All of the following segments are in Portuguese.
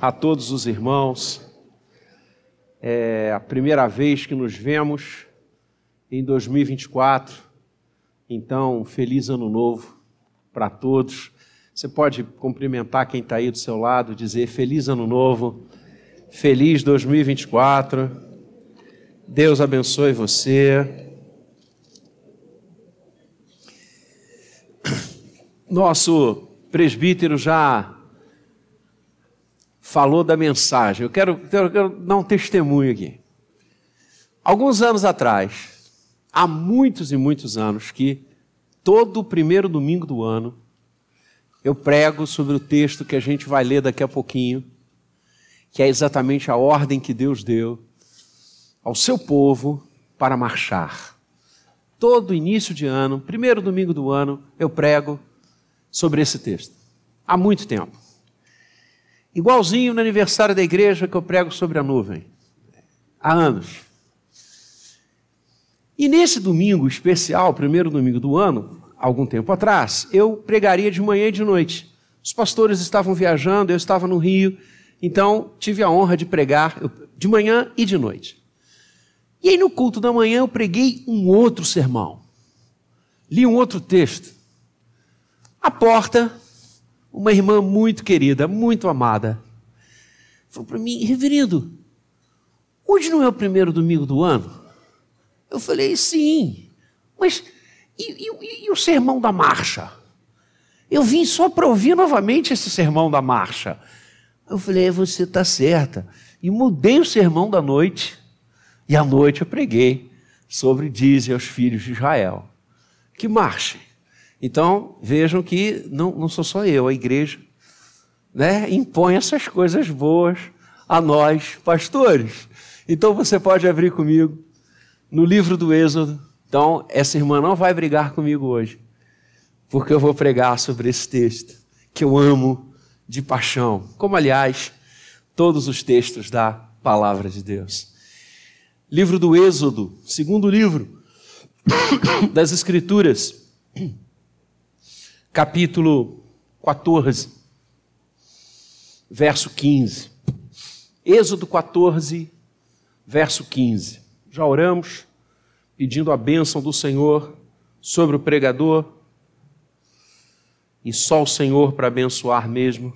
a todos os irmãos. É a primeira vez que nos vemos em 2024. Então, feliz ano novo para todos. Você pode cumprimentar quem está aí do seu lado, dizer feliz ano novo, feliz 2024. Deus abençoe você. Nosso presbítero já falou da mensagem. Eu quero, quero dar um testemunho aqui. Alguns anos atrás, há muitos e muitos anos, que todo o primeiro domingo do ano eu prego sobre o texto que a gente vai ler daqui a pouquinho, que é exatamente a ordem que Deus deu ao seu povo para marchar. Todo início de ano, primeiro domingo do ano, eu prego sobre esse texto. Há muito tempo. Igualzinho no aniversário da igreja que eu prego sobre a nuvem. Há anos. E nesse domingo especial, primeiro domingo do ano, algum tempo atrás, eu pregaria de manhã e de noite. Os pastores estavam viajando, eu estava no Rio, então tive a honra de pregar de manhã e de noite. E aí no culto da manhã eu preguei um outro sermão. Li um outro texto. A porta uma irmã muito querida, muito amada, falou para mim, reverendo, hoje não é o primeiro domingo do ano? Eu falei, sim, mas e, e, e o sermão da marcha? Eu vim só para ouvir novamente esse sermão da marcha. Eu falei, é, você está certa. E mudei o sermão da noite, e à noite eu preguei sobre dize aos filhos de Israel que marchem. Então, vejam que não, não sou só eu, a igreja né, impõe essas coisas boas a nós, pastores. Então, você pode abrir comigo no livro do Êxodo. Então, essa irmã não vai brigar comigo hoje, porque eu vou pregar sobre esse texto que eu amo de paixão, como, aliás, todos os textos da palavra de Deus. Livro do Êxodo, segundo livro das Escrituras capítulo 14, verso 15. Êxodo 14, verso 15. Já oramos pedindo a bênção do Senhor sobre o pregador e só o Senhor para abençoar mesmo.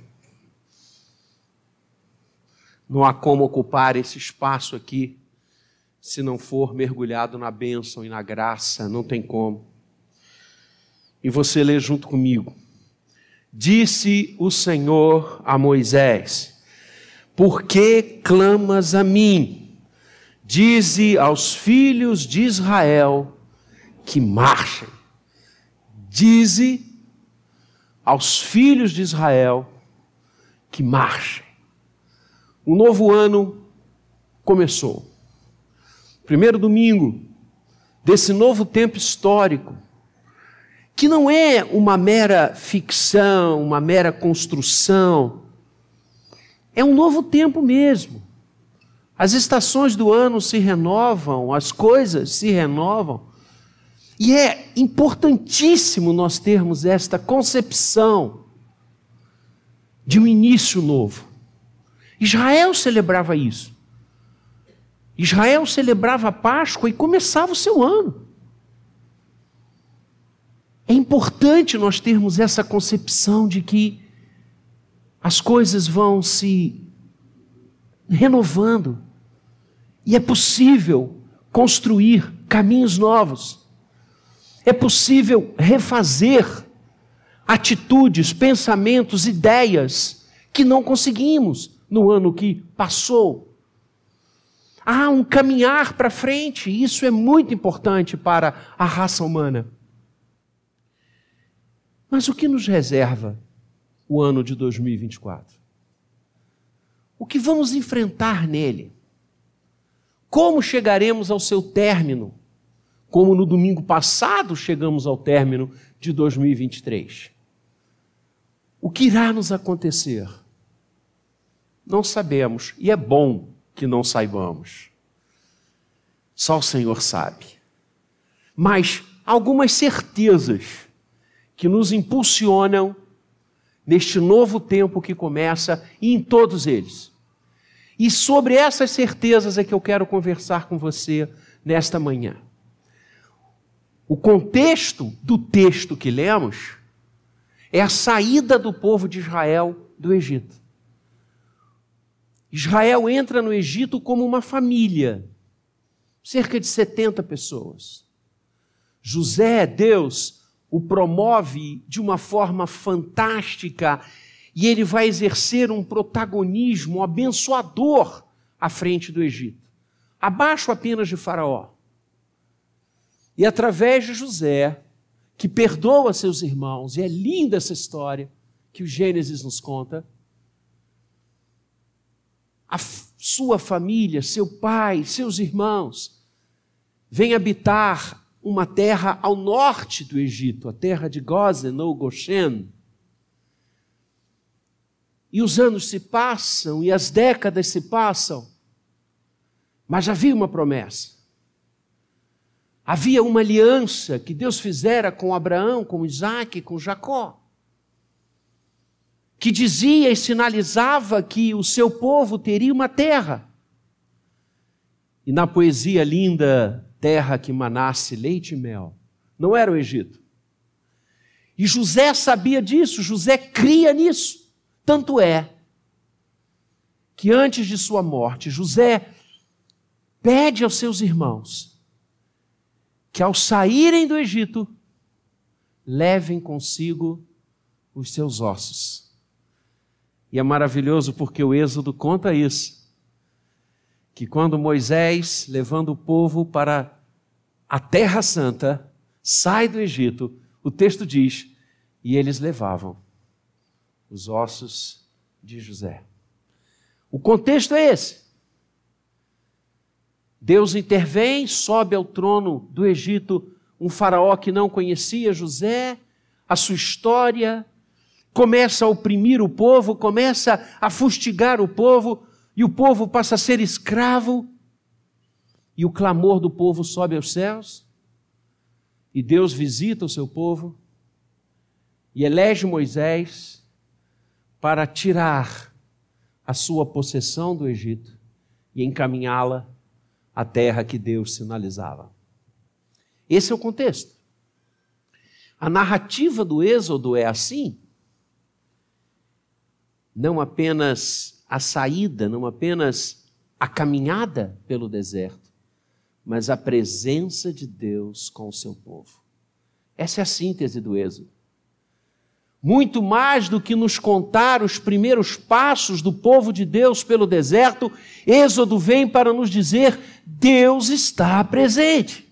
Não há como ocupar esse espaço aqui se não for mergulhado na bênção e na graça, não tem como e você lê junto comigo. Disse o Senhor a Moisés: Por que clamas a mim? Dize aos filhos de Israel que marchem. Dize aos filhos de Israel que marchem. O novo ano começou. Primeiro domingo desse novo tempo histórico que não é uma mera ficção, uma mera construção. É um novo tempo mesmo. As estações do ano se renovam, as coisas se renovam. E é importantíssimo nós termos esta concepção de um início novo. Israel celebrava isso. Israel celebrava a Páscoa e começava o seu ano. É importante nós termos essa concepção de que as coisas vão se renovando e é possível construir caminhos novos. É possível refazer atitudes, pensamentos, ideias que não conseguimos no ano que passou. Há um caminhar para frente, e isso é muito importante para a raça humana. Mas o que nos reserva o ano de 2024? O que vamos enfrentar nele? Como chegaremos ao seu término? Como no domingo passado chegamos ao término de 2023? O que irá nos acontecer? Não sabemos, e é bom que não saibamos. Só o Senhor sabe. Mas algumas certezas que nos impulsionam, neste novo tempo que começa e em todos eles. E sobre essas certezas é que eu quero conversar com você nesta manhã. O contexto do texto que lemos é a saída do povo de Israel do Egito. Israel entra no Egito como uma família, cerca de 70 pessoas. José, Deus, o promove de uma forma fantástica e ele vai exercer um protagonismo abençoador à frente do Egito, abaixo apenas de Faraó. E através de José, que perdoa seus irmãos, e é linda essa história que o Gênesis nos conta, a sua família, seu pai, seus irmãos, vêm habitar uma terra ao norte do Egito, a terra de Gozen ou Goshen. E os anos se passam e as décadas se passam, mas havia uma promessa. Havia uma aliança que Deus fizera com Abraão, com Isaac, com Jacó, que dizia e sinalizava que o seu povo teria uma terra. E na poesia linda terra que manasse leite e mel. Não era o Egito. E José sabia disso, José cria nisso. Tanto é que antes de sua morte, José pede aos seus irmãos que ao saírem do Egito, levem consigo os seus ossos. E é maravilhoso porque o Êxodo conta isso que quando Moisés, levando o povo para a Terra Santa, sai do Egito, o texto diz: e eles levavam os ossos de José. O contexto é esse. Deus intervém, sobe ao trono do Egito um faraó que não conhecia José, a sua história, começa a oprimir o povo, começa a fustigar o povo, e o povo passa a ser escravo, e o clamor do povo sobe aos céus, e Deus visita o seu povo, e elege Moisés para tirar a sua possessão do Egito e encaminhá-la à terra que Deus sinalizava. Esse é o contexto. A narrativa do Êxodo é assim, não apenas a saída, não apenas a caminhada pelo deserto, mas a presença de Deus com o seu povo. Essa é a síntese do Êxodo. Muito mais do que nos contar os primeiros passos do povo de Deus pelo deserto, Êxodo vem para nos dizer: Deus está presente.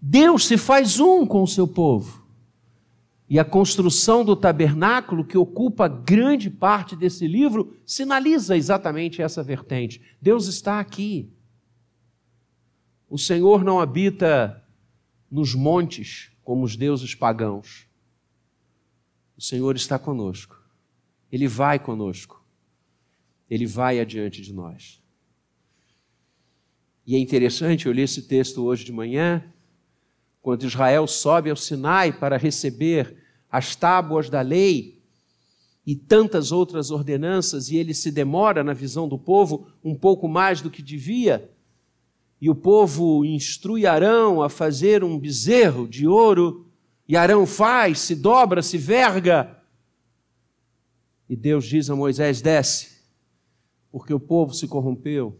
Deus se faz um com o seu povo. E a construção do tabernáculo, que ocupa grande parte desse livro, sinaliza exatamente essa vertente. Deus está aqui. O Senhor não habita nos montes como os deuses pagãos. O Senhor está conosco. Ele vai conosco. Ele vai adiante de nós. E é interessante, eu li esse texto hoje de manhã, quando Israel sobe ao Sinai para receber as tábuas da lei e tantas outras ordenanças, e ele se demora, na visão do povo, um pouco mais do que devia, e o povo instrui Arão a fazer um bezerro de ouro, e Arão faz, se dobra, se verga. E Deus diz a Moisés: desce, porque o povo se corrompeu.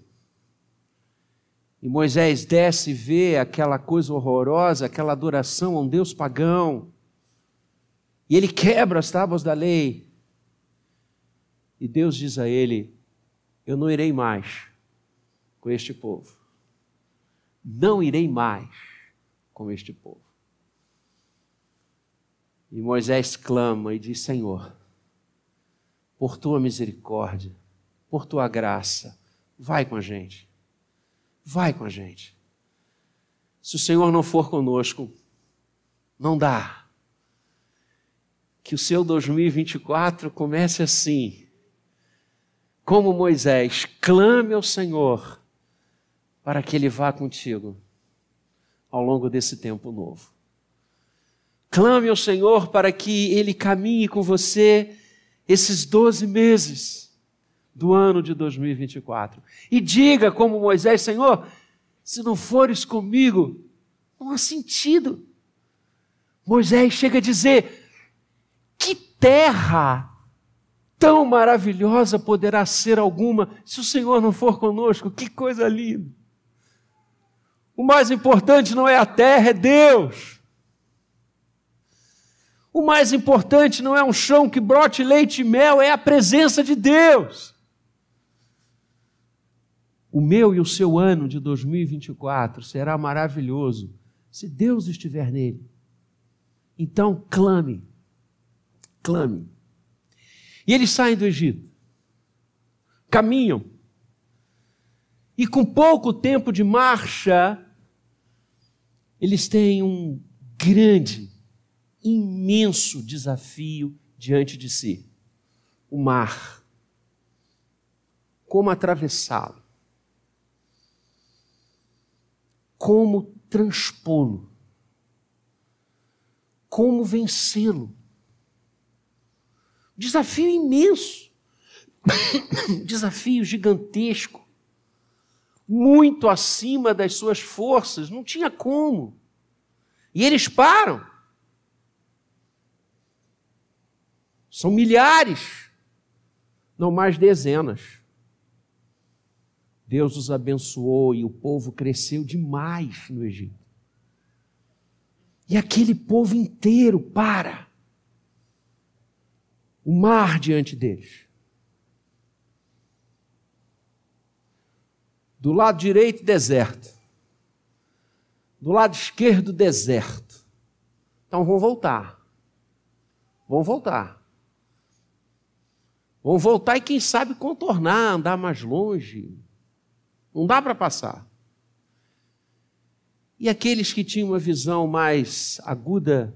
E Moisés desce e vê aquela coisa horrorosa, aquela adoração a um Deus pagão. E ele quebra as tábuas da lei. E Deus diz a ele: Eu não irei mais com este povo. Não irei mais com este povo. E Moisés clama e diz: Senhor, por tua misericórdia, por tua graça, vai com a gente. Vai com a gente. Se o Senhor não for conosco, não dá. Que o seu 2024 comece assim. Como Moisés, clame ao Senhor para que Ele vá contigo ao longo desse tempo novo. Clame ao Senhor para que Ele caminhe com você esses 12 meses do ano de 2024. E diga, como Moisés: Senhor, se não fores comigo, não há sentido. Moisés chega a dizer: que terra tão maravilhosa poderá ser alguma se o Senhor não for conosco? Que coisa linda! O mais importante não é a terra, é Deus. O mais importante não é um chão que brote leite e mel, é a presença de Deus. O meu e o seu ano de 2024 será maravilhoso se Deus estiver nele. Então clame, clame. E eles saem do Egito, caminham, e com pouco tempo de marcha, eles têm um grande, imenso desafio diante de si: o mar. Como atravessá-lo? Como transpô-lo? Como vencê-lo? Desafio imenso, desafio gigantesco muito acima das suas forças, não tinha como. E eles param. São milhares, não mais dezenas. Deus os abençoou e o povo cresceu demais no Egito. E aquele povo inteiro para. O mar diante deles. Do lado direito, deserto. Do lado esquerdo, deserto. Então vão voltar. Vão voltar. Vão voltar e, quem sabe, contornar, andar mais longe. Não dá para passar. E aqueles que tinham uma visão mais aguda,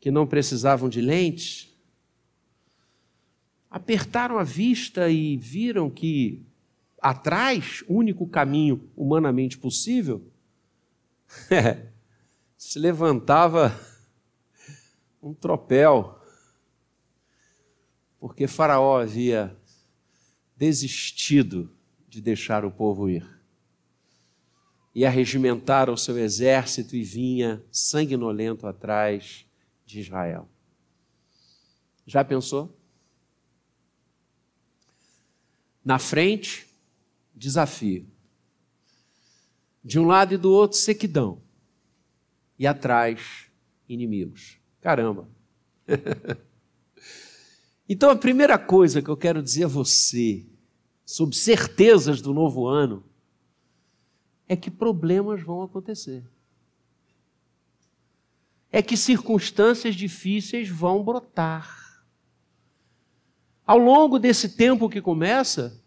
que não precisavam de lentes, apertaram a vista e viram que atrás, único caminho humanamente possível, é, se levantava um tropel, porque Faraó havia desistido de deixar o povo ir. E arregimentar o seu exército e vinha sanguinolento atrás de Israel. Já pensou? Na frente, desafio. De um lado e do outro, sequidão. E atrás, inimigos. Caramba! então, a primeira coisa que eu quero dizer a você, sobre certezas do novo ano, é que problemas vão acontecer. É que circunstâncias difíceis vão brotar. Ao longo desse tempo que começa,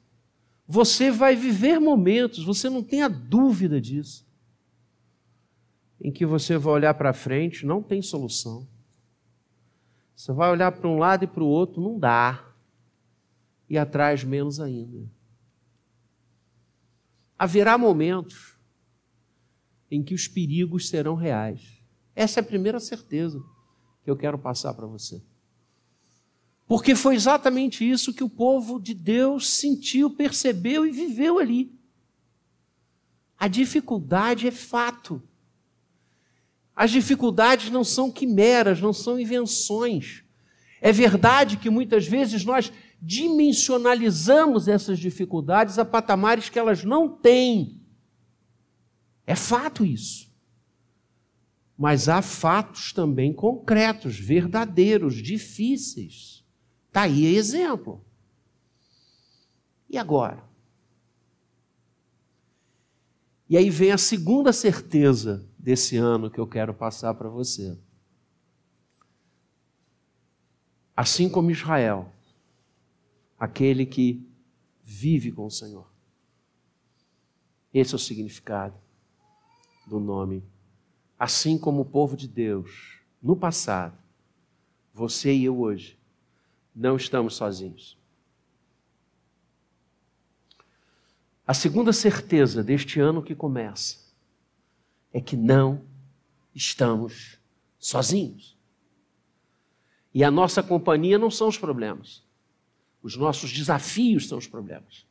você vai viver momentos, você não tenha dúvida disso, em que você vai olhar para frente, não tem solução. Você vai olhar para um lado e para o outro, não dá. E atrás, menos ainda. Haverá momentos em que os perigos serão reais. Essa é a primeira certeza que eu quero passar para você. Porque foi exatamente isso que o povo de Deus sentiu, percebeu e viveu ali. A dificuldade é fato. As dificuldades não são quimeras, não são invenções. É verdade que muitas vezes nós dimensionalizamos essas dificuldades a patamares que elas não têm. É fato isso. Mas há fatos também concretos, verdadeiros, difíceis. Está aí exemplo. E agora? E aí vem a segunda certeza desse ano que eu quero passar para você. Assim como Israel, aquele que vive com o Senhor. Esse é o significado do nome. Assim como o povo de Deus, no passado, você e eu hoje, não estamos sozinhos. A segunda certeza deste ano que começa é que não estamos sozinhos. E a nossa companhia não são os problemas. Os nossos desafios são os problemas.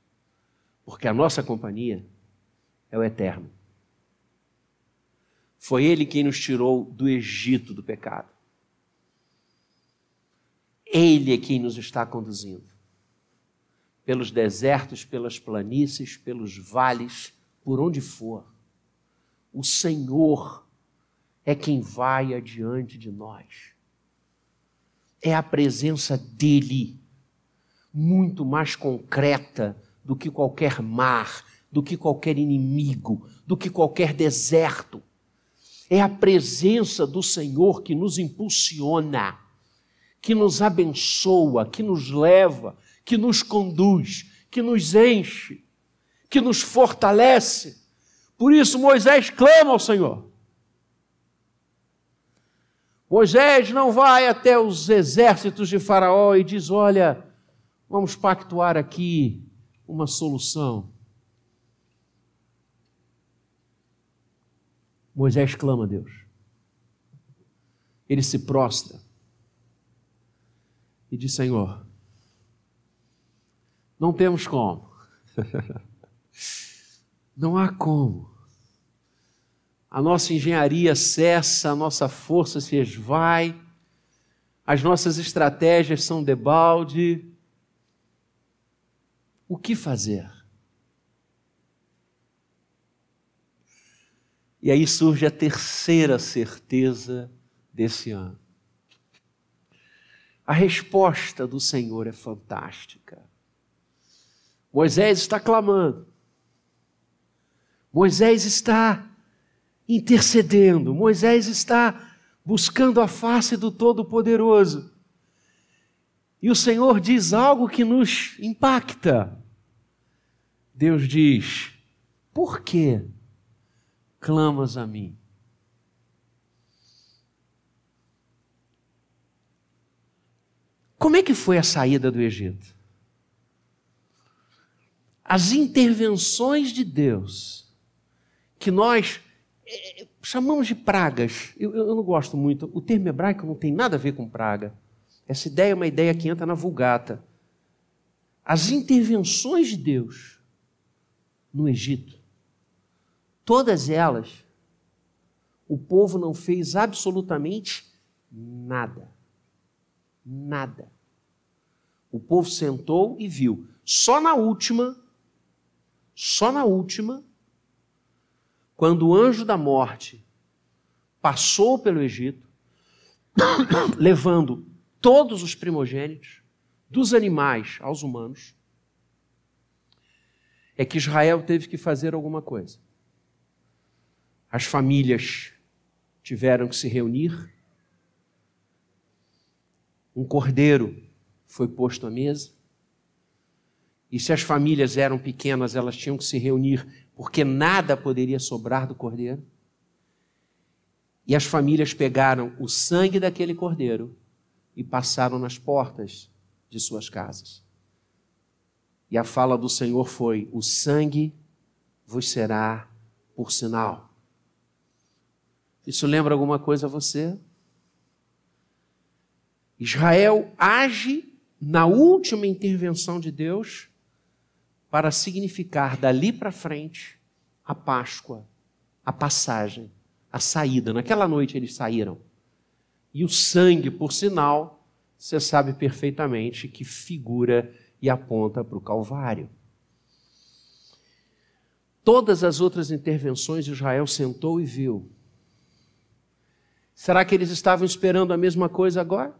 Porque a nossa companhia é o eterno. Foi Ele quem nos tirou do Egito do pecado. Ele é quem nos está conduzindo. Pelos desertos, pelas planícies, pelos vales, por onde for. O Senhor é quem vai adiante de nós. É a presença dEle, muito mais concreta do que qualquer mar, do que qualquer inimigo, do que qualquer deserto. É a presença do Senhor que nos impulsiona, que nos abençoa, que nos leva, que nos conduz, que nos enche, que nos fortalece. Por isso Moisés clama ao Senhor. Moisés não vai até os exércitos de Faraó e diz: Olha, vamos pactuar aqui uma solução. Moisés clama a Deus. Ele se prostra e diz: Senhor, não temos como. não há como. A nossa engenharia cessa, a nossa força se esvai, as nossas estratégias são debalde o que fazer? E aí surge a terceira certeza desse ano. A resposta do Senhor é fantástica. Moisés está clamando. Moisés está intercedendo. Moisés está buscando a face do Todo-Poderoso. E o Senhor diz algo que nos impacta. Deus diz: Por que clamas a mim? Como é que foi a saída do Egito? As intervenções de Deus, que nós é, chamamos de pragas, eu, eu não gosto muito, o termo hebraico não tem nada a ver com praga. Essa ideia é uma ideia que entra na Vulgata. As intervenções de Deus no Egito, todas elas, o povo não fez absolutamente nada. Nada. O povo sentou e viu. Só na última, só na última, quando o anjo da morte passou pelo Egito, levando todos os primogênitos, dos animais aos humanos, é que Israel teve que fazer alguma coisa. As famílias tiveram que se reunir, um cordeiro foi posto à mesa, e se as famílias eram pequenas, elas tinham que se reunir, porque nada poderia sobrar do cordeiro. E as famílias pegaram o sangue daquele cordeiro e passaram nas portas de suas casas. E a fala do Senhor foi: O sangue vos será por sinal. Isso lembra alguma coisa a você? Israel age na última intervenção de Deus para significar dali para frente a Páscoa, a passagem, a saída. Naquela noite eles saíram. E o sangue, por sinal, você sabe perfeitamente que figura e aponta para o Calvário. Todas as outras intervenções, Israel sentou e viu. Será que eles estavam esperando a mesma coisa agora?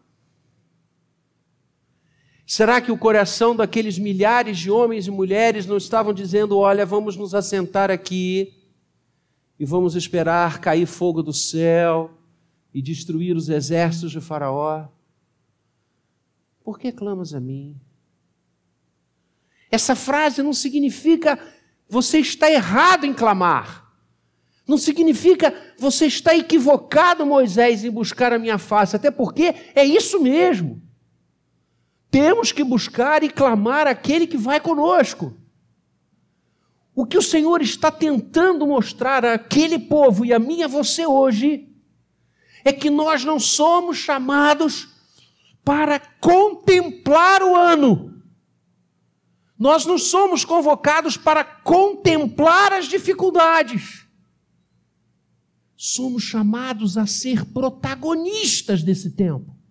Será que o coração daqueles milhares de homens e mulheres não estavam dizendo: olha, vamos nos assentar aqui e vamos esperar cair fogo do céu, e destruir os exércitos de Faraó? Por que clamas a mim? Essa frase não significa você está errado em clamar. Não significa você está equivocado, Moisés, em buscar a minha face, até porque é isso mesmo. Temos que buscar e clamar aquele que vai conosco. O que o Senhor está tentando mostrar àquele povo e a mim e a você hoje é que nós não somos chamados para contemplar o ano. Nós não somos convocados para contemplar as dificuldades. Somos chamados a ser protagonistas desse tempo.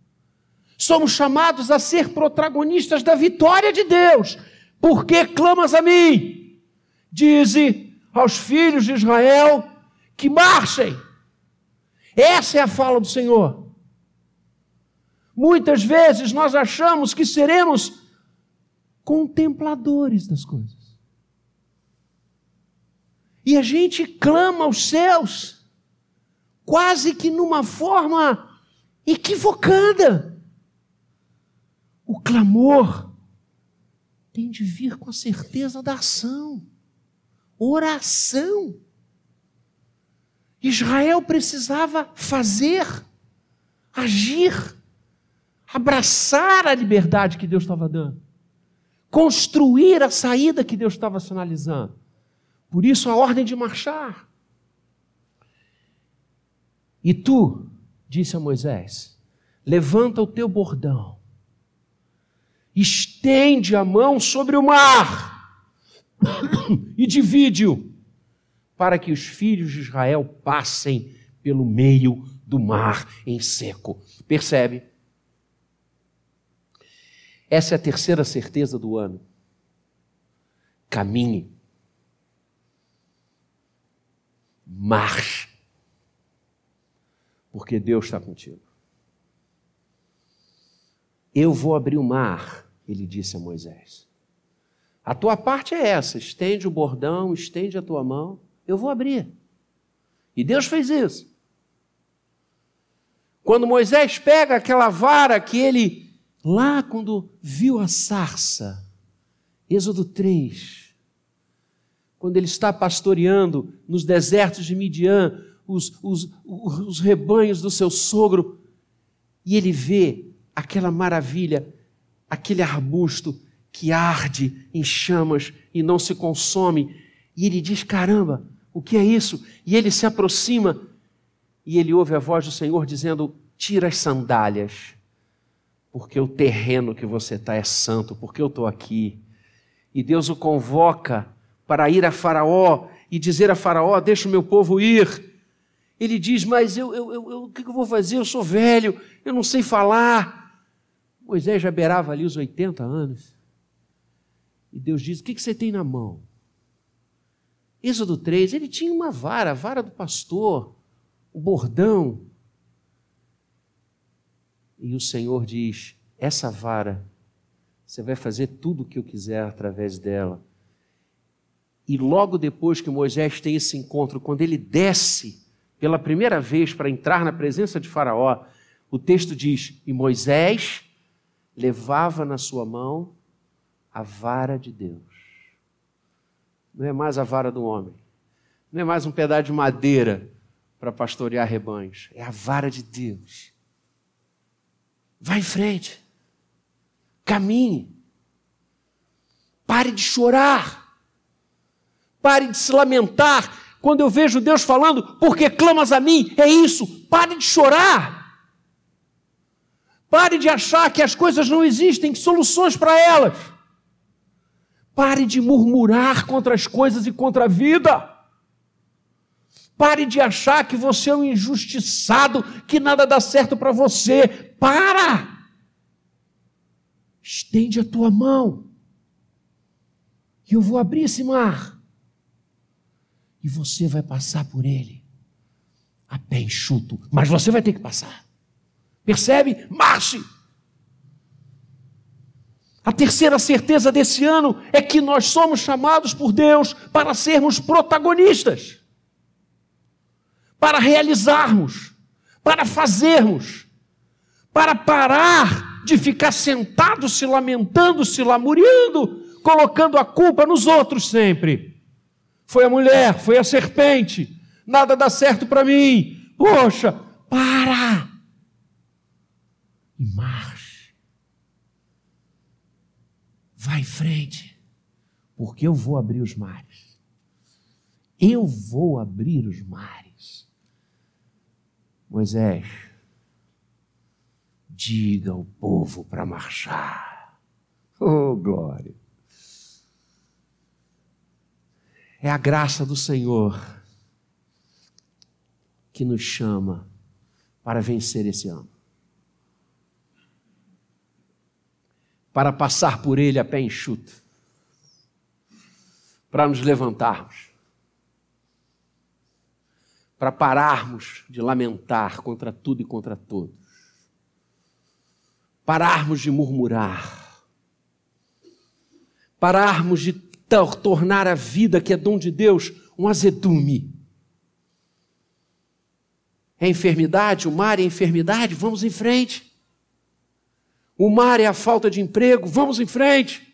Somos chamados a ser protagonistas da vitória de Deus. Por que clamas a mim? Dize aos filhos de Israel que marchem. Essa é a fala do Senhor. Muitas vezes nós achamos que seremos contempladores das coisas. E a gente clama aos céus, quase que numa forma equivocada. O clamor tem de vir com a certeza da ação, oração. Israel precisava fazer, agir, abraçar a liberdade que Deus estava dando construir a saída que Deus estava sinalizando. Por isso a ordem de marchar. E tu, disse a Moisés, levanta o teu bordão, estende a mão sobre o mar e divide-o, para que os filhos de Israel passem pelo meio do mar em seco. Percebe? Essa é a terceira certeza do ano. Caminhe. Marche. Porque Deus está contigo. Eu vou abrir o mar, ele disse a Moisés. A tua parte é essa: estende o bordão, estende a tua mão, eu vou abrir. E Deus fez isso. Quando Moisés pega aquela vara que ele Lá, quando viu a sarça, Êxodo 3, quando ele está pastoreando nos desertos de Midian os, os, os rebanhos do seu sogro, e ele vê aquela maravilha, aquele arbusto que arde em chamas e não se consome, e ele diz: caramba, o que é isso? E ele se aproxima e ele ouve a voz do Senhor dizendo: tira as sandálias porque o terreno que você está é santo, porque eu estou aqui. E Deus o convoca para ir a Faraó e dizer a Faraó: Deixa o meu povo ir. Ele diz: Mas eu, eu, eu, eu o que eu vou fazer? Eu sou velho, eu não sei falar. Moisés já beirava ali os 80 anos. E Deus diz: O que, você tem na mão? Êxodo 3, ele tinha uma vara, a vara do pastor, o bordão. E o Senhor diz: essa vara, você vai fazer tudo o que eu quiser através dela. E logo depois que Moisés tem esse encontro, quando ele desce pela primeira vez para entrar na presença de Faraó, o texto diz: E Moisés levava na sua mão a vara de Deus. Não é mais a vara do homem, não é mais um pedaço de madeira para pastorear rebanhos, é a vara de Deus. Vá em frente. Caminhe. Pare de chorar. Pare de se lamentar. Quando eu vejo Deus falando, porque clamas a mim, é isso. Pare de chorar. Pare de achar que as coisas não existem soluções para elas. Pare de murmurar contra as coisas e contra a vida. Pare de achar que você é um injustiçado, que nada dá certo para você. Para! Estende a tua mão. E eu vou abrir esse mar. E você vai passar por ele. A pé enxuto. Mas você vai ter que passar. Percebe? Marche! A terceira certeza desse ano é que nós somos chamados por Deus para sermos protagonistas para realizarmos, para fazermos, para parar de ficar sentado se lamentando, se lamuriando, colocando a culpa nos outros sempre. Foi a mulher, foi a serpente, nada dá certo para mim. Poxa, para! E marche. Vai em frente, porque eu vou abrir os mares. Eu vou abrir os mares. Moisés, diga ao povo para marchar. Oh, glória! É a graça do Senhor que nos chama para vencer esse ano. Para passar por ele a pé enxuto. Para nos levantarmos. Para pararmos de lamentar contra tudo e contra todos. Pararmos de murmurar. Pararmos de tornar a vida que é dom de Deus um azedume é enfermidade, o mar é enfermidade, vamos em frente. O mar é a falta de emprego, vamos em frente.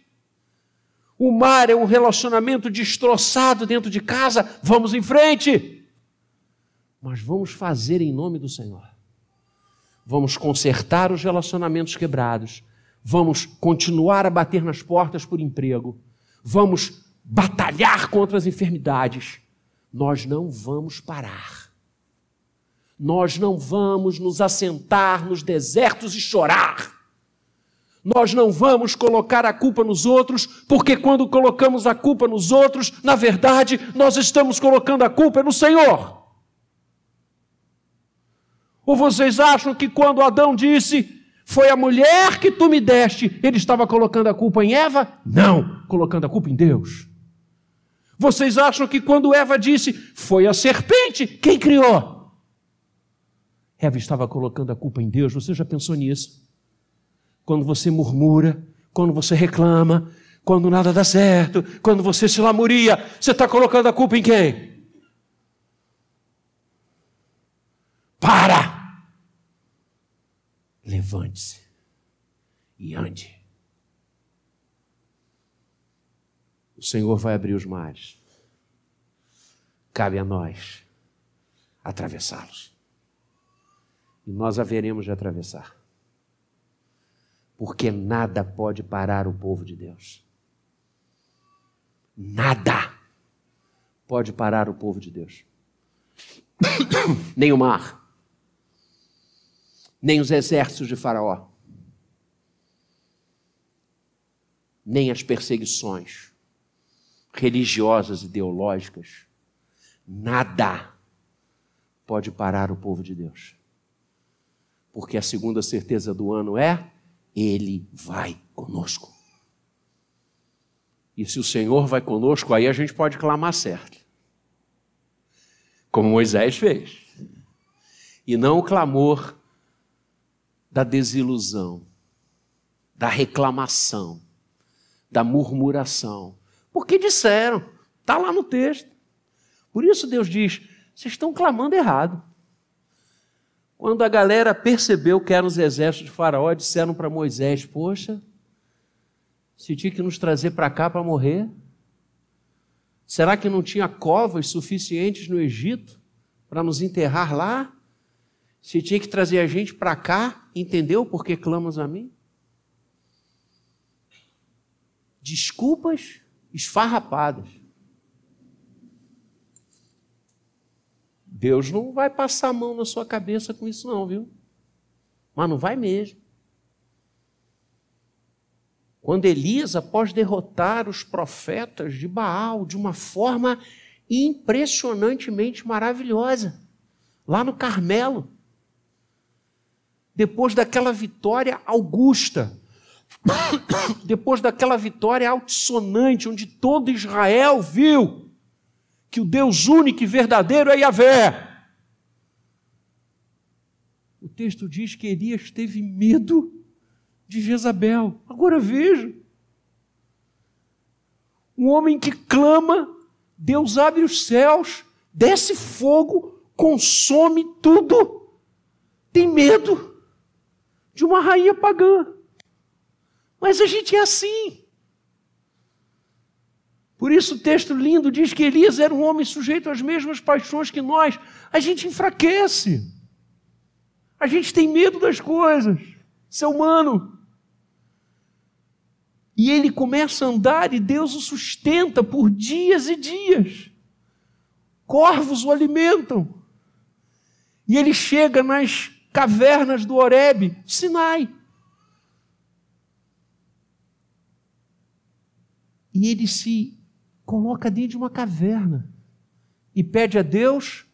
O mar é um relacionamento destroçado dentro de casa, vamos em frente. Mas vamos fazer em nome do Senhor. Vamos consertar os relacionamentos quebrados. Vamos continuar a bater nas portas por emprego. Vamos batalhar contra as enfermidades. Nós não vamos parar nós não vamos nos assentar nos desertos e chorar. Nós não vamos colocar a culpa nos outros, porque quando colocamos a culpa nos outros, na verdade, nós estamos colocando a culpa no Senhor. Ou vocês acham que quando Adão disse, foi a mulher que tu me deste, ele estava colocando a culpa em Eva? Não, colocando a culpa em Deus. Vocês acham que quando Eva disse, foi a serpente, quem criou? Eva estava colocando a culpa em Deus. Você já pensou nisso? Quando você murmura, quando você reclama, quando nada dá certo, quando você se lamuria, você está colocando a culpa em quem? Para! Levante-se e ande. O Senhor vai abrir os mares. Cabe a nós atravessá-los e nós haveremos de atravessar. Porque nada pode parar o povo de Deus. Nada pode parar o povo de Deus. nem o mar, nem os exércitos de Faraó, nem as perseguições religiosas, ideológicas. Nada pode parar o povo de Deus porque a segunda certeza do ano é: Ele vai conosco. E se o Senhor vai conosco, aí a gente pode clamar certo, como Moisés fez, e não o clamor da desilusão, da reclamação, da murmuração, porque disseram, está lá no texto. Por isso Deus diz: vocês estão clamando errado. Quando a galera percebeu que eram os exércitos de Faraó, disseram para Moisés: Poxa, se tinha que nos trazer para cá para morrer? Será que não tinha covas suficientes no Egito para nos enterrar lá? Se tinha que trazer a gente para cá, entendeu por que clamas a mim? Desculpas esfarrapadas. Deus não vai passar a mão na sua cabeça com isso, não, viu? Mas não vai mesmo. Quando Elias, após derrotar os profetas de Baal de uma forma impressionantemente maravilhosa, lá no Carmelo, depois daquela vitória augusta, depois daquela vitória altissonante, onde todo Israel viu que o Deus único e verdadeiro é Yahvé. O texto diz que Elias teve medo de Jezabel. Agora veja. Um homem que clama, Deus abre os céus, desce fogo, consome tudo. Tem medo de uma rainha pagã. Mas a gente é assim. Por isso o texto lindo diz que Elias era um homem sujeito às mesmas paixões que nós. A gente enfraquece. A gente tem medo das coisas. Isso é humano. E ele começa a andar e Deus o sustenta por dias e dias. Corvos o alimentam. E ele chega nas cavernas do Horebe, Sinai. E ele se coloca dentro de uma caverna e pede a Deus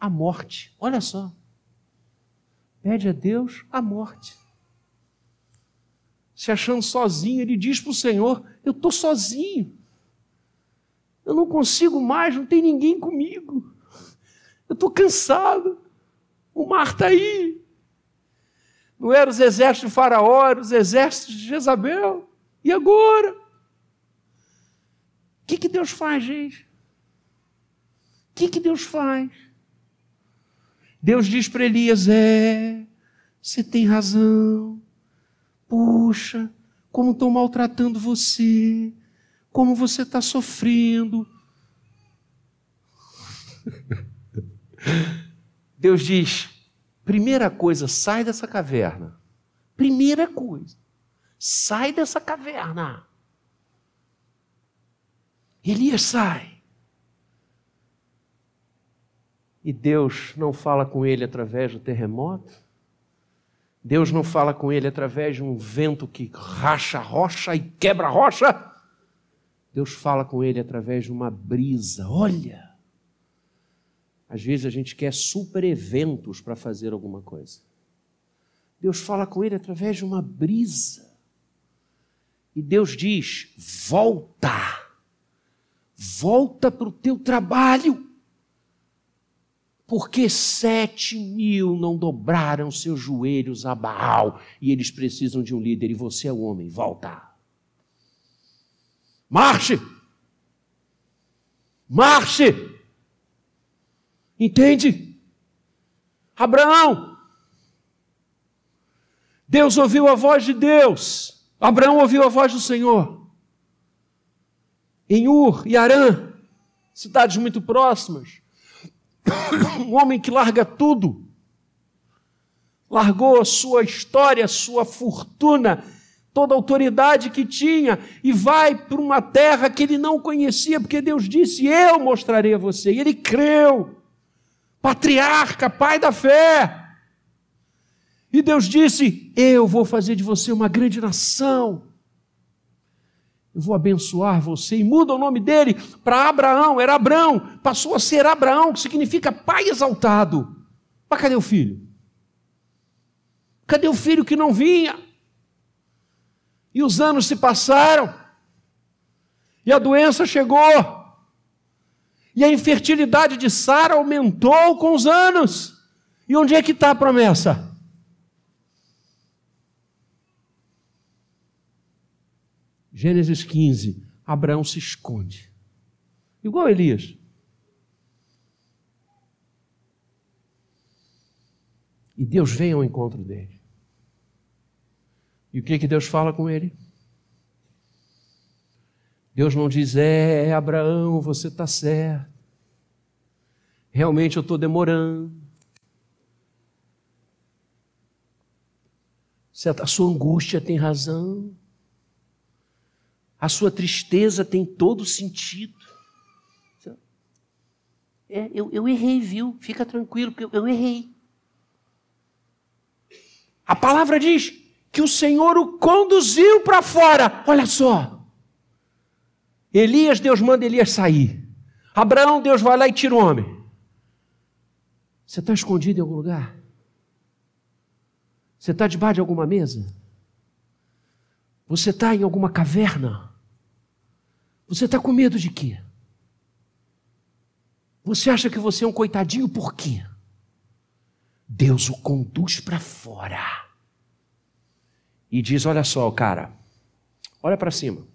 a morte. Olha só. Pede a Deus a morte. Se achando sozinho, ele diz para o Senhor: Eu estou sozinho. Eu não consigo mais, não tem ninguém comigo. Eu estou cansado. O mar está aí. Não eram os exércitos de Faraó, eram os exércitos de Jezabel. E agora? O que, que Deus faz, gente? O que, que Deus faz? Deus diz para Elias: É, você tem razão. Puxa, como estão maltratando você, como você está sofrendo. Deus diz: primeira coisa, sai dessa caverna. Primeira coisa, sai dessa caverna. Elias sai. E Deus não fala com ele através do terremoto. Deus não fala com ele através de um vento que racha a rocha e quebra a rocha. Deus fala com ele através de uma brisa. Olha! Às vezes a gente quer super eventos para fazer alguma coisa. Deus fala com ele através de uma brisa. E Deus diz: volta, volta para o teu trabalho porque sete mil não dobraram seus joelhos a Baal e eles precisam de um líder e você é o homem, volta. Marche! Marche! Entende? Abraão, Deus ouviu a voz de Deus, Abraão ouviu a voz do Senhor. Em Ur e Arã, cidades muito próximas, um homem que larga tudo, largou a sua história, a sua fortuna, toda a autoridade que tinha e vai para uma terra que ele não conhecia, porque Deus disse: Eu mostrarei a você. E ele creu, patriarca, pai da fé. E Deus disse: Eu vou fazer de você uma grande nação eu vou abençoar você. E muda o nome dele para Abraão, era Abraão, passou a ser Abraão, que significa pai exaltado. Mas cadê o filho? Cadê o filho que não vinha? E os anos se passaram, e a doença chegou, e a infertilidade de Sara aumentou com os anos. E onde é que está a promessa? Gênesis 15, Abraão se esconde. Igual Elias. E Deus vem ao encontro dele. E o que, que Deus fala com ele? Deus não diz, é, Abraão, você está certo. Realmente eu estou demorando. A sua angústia tem razão. A sua tristeza tem todo sentido. É, eu, eu errei, viu? Fica tranquilo, porque eu, eu errei. A palavra diz que o Senhor o conduziu para fora. Olha só. Elias, Deus manda Elias sair. Abraão, Deus vai lá e tira o homem. Você está escondido em algum lugar? Você está debaixo de alguma mesa? Você está em alguma caverna? Você está com medo de quê? Você acha que você é um coitadinho por quê? Deus o conduz para fora. E diz: Olha só, cara, olha para cima.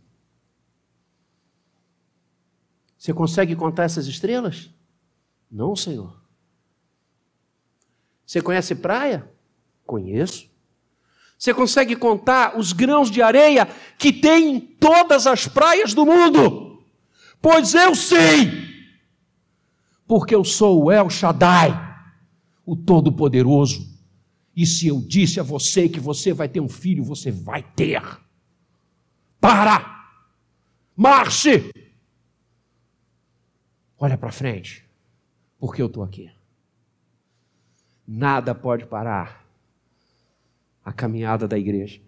Você consegue contar essas estrelas? Não, Senhor. Você conhece praia? Conheço. Você consegue contar os grãos de areia que tem em todas as praias do mundo? Pois eu sei, porque eu sou o El Shaddai, o Todo-Poderoso. E se eu disse a você que você vai ter um filho, você vai ter. Para! Marche! Olha para frente, porque eu estou aqui. Nada pode parar a caminhada da igreja,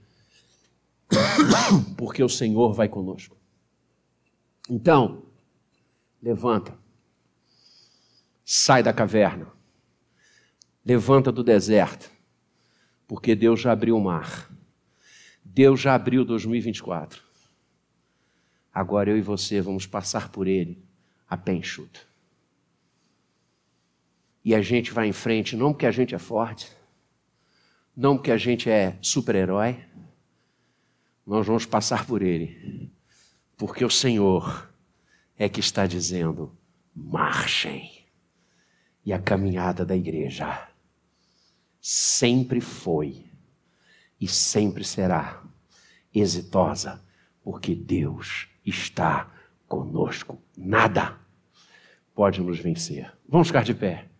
porque o Senhor vai conosco. Então, levanta, sai da caverna, levanta do deserto, porque Deus já abriu o mar, Deus já abriu 2024. Agora eu e você vamos passar por ele a pé enxuto. E a gente vai em frente não porque a gente é forte, não porque a gente é super-herói, nós vamos passar por ele, porque o Senhor é que está dizendo: marchem. E a caminhada da igreja sempre foi e sempre será exitosa, porque Deus está conosco. Nada pode nos vencer. Vamos ficar de pé.